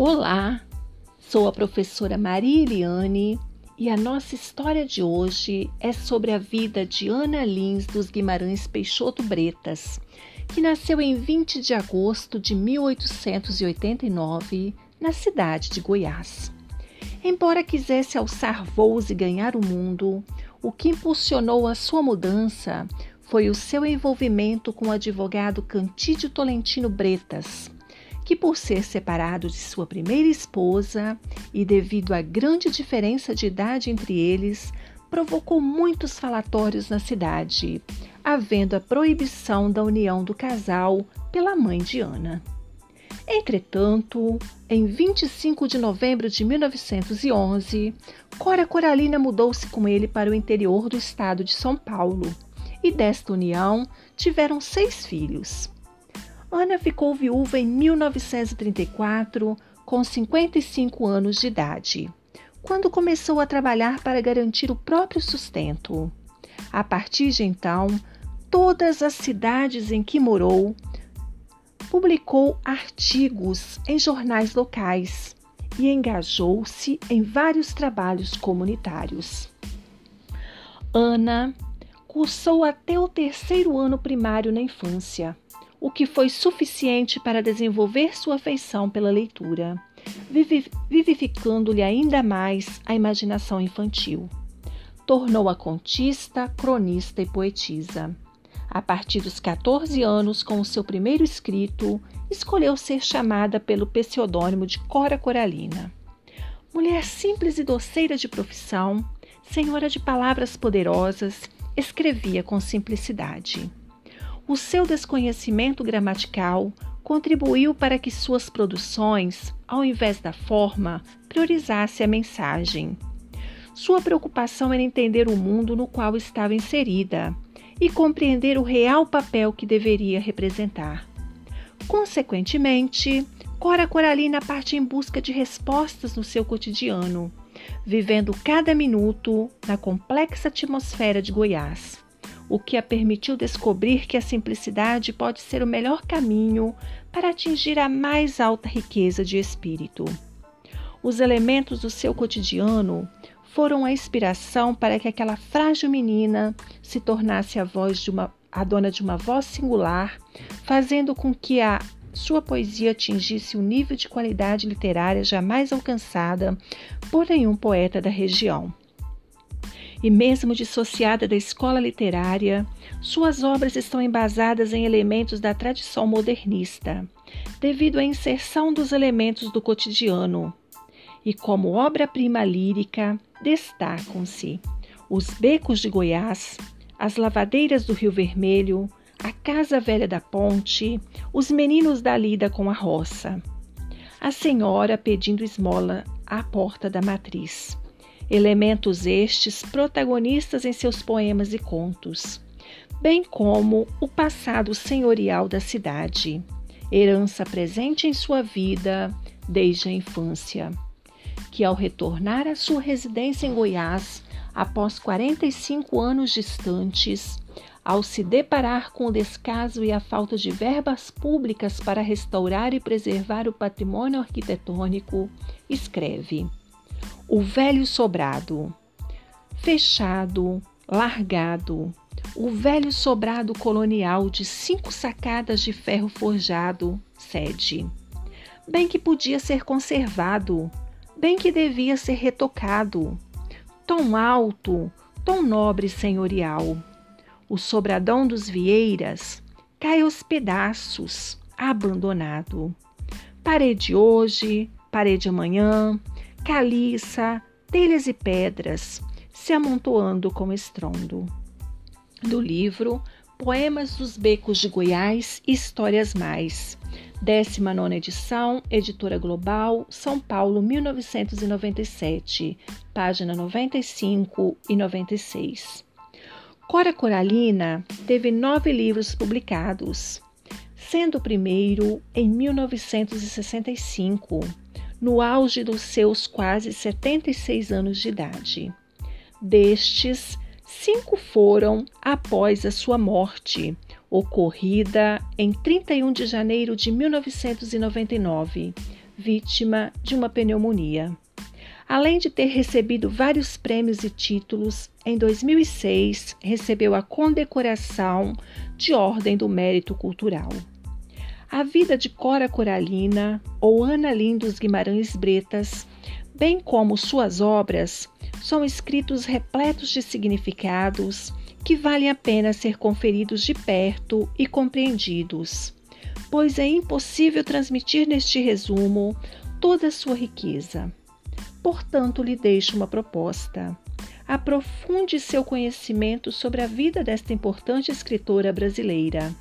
Olá, sou a professora Maria Eliane e a nossa história de hoje é sobre a vida de Ana Lins dos Guimarães Peixoto Bretas, que nasceu em 20 de agosto de 1889 na cidade de Goiás. Embora quisesse alçar voos e ganhar o mundo, o que impulsionou a sua mudança foi o seu envolvimento com o advogado Cantídio Tolentino Bretas, que, por ser separado de sua primeira esposa e devido à grande diferença de idade entre eles, provocou muitos falatórios na cidade, havendo a proibição da união do casal pela mãe de Ana. Entretanto, em 25 de novembro de 1911, Cora Coralina mudou-se com ele para o interior do estado de São Paulo e desta união tiveram seis filhos. Ana ficou viúva em 1934, com 55 anos de idade, quando começou a trabalhar para garantir o próprio sustento. A partir de então, todas as cidades em que morou publicou artigos em jornais locais e engajou-se em vários trabalhos comunitários. Ana cursou até o terceiro ano primário na infância, o que foi suficiente para desenvolver sua afeição pela leitura, vivificando-lhe ainda mais a imaginação infantil. Tornou-a contista, cronista e poetisa. A partir dos 14 anos, com o seu primeiro escrito, escolheu ser chamada pelo pseudônimo de Cora Coralina. Mulher simples e doceira de profissão, senhora de palavras poderosas, escrevia com simplicidade. O seu desconhecimento gramatical contribuiu para que suas produções, ao invés da forma, priorizasse a mensagem. Sua preocupação era entender o mundo no qual estava inserida e compreender o real papel que deveria representar. Consequentemente, Cora Coralina parte em busca de respostas no seu cotidiano, vivendo cada minuto na complexa atmosfera de Goiás, o que a permitiu descobrir que a simplicidade pode ser o melhor caminho para atingir a mais alta riqueza de espírito. Os elementos do seu cotidiano foram a inspiração para que aquela frágil menina se tornasse a voz de uma a dona de uma voz singular, fazendo com que a sua poesia atingisse um nível de qualidade literária jamais alcançada por nenhum poeta da região. E mesmo dissociada da escola literária, suas obras estão embasadas em elementos da tradição modernista, devido à inserção dos elementos do cotidiano, e como obra-prima lírica destacam-se Os Becos de Goiás, As Lavadeiras do Rio Vermelho, A Casa Velha da Ponte, Os Meninos da Lida com a Roça. A Senhora pedindo esmola à porta da matriz. Elementos estes protagonistas em seus poemas e contos, bem como o passado senhorial da cidade, herança presente em sua vida desde a infância que, ao retornar à sua residência em Goiás, após 45 anos distantes, ao se deparar com o descaso e a falta de verbas públicas para restaurar e preservar o patrimônio arquitetônico, escreve: O velho sobrado, fechado, largado, o velho sobrado colonial de cinco sacadas de ferro forjado, sede. Bem que podia ser conservado, bem que devia ser retocado. Tom alto, tom nobre senhorial. O sobradão dos Vieiras cai aos pedaços, abandonado. Parede hoje, parede amanhã, caliça, telhas e pedras, se amontoando com estrondo. Do livro Poemas dos Becos de Goiás e Histórias Mais, 19 edição, Editora Global, São Paulo, 1997, página 95 e 96. Cora Coralina teve nove livros publicados, sendo o primeiro em 1965, no auge dos seus quase 76 anos de idade. Destes, cinco foram após a sua morte ocorrida em 31 de janeiro de 1999, vítima de uma pneumonia. Além de ter recebido vários prêmios e títulos, em 2006 recebeu a condecoração de Ordem do Mérito Cultural. A vida de Cora Coralina ou Ana Lindos Guimarães Bretas, bem como suas obras, são escritos repletos de significados que valem a pena ser conferidos de perto e compreendidos, pois é impossível transmitir neste resumo toda a sua riqueza. Portanto, lhe deixo uma proposta. Aprofunde seu conhecimento sobre a vida desta importante escritora brasileira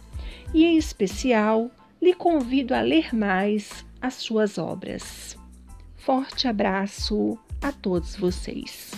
e, em especial, lhe convido a ler mais as suas obras. Forte abraço a todos vocês.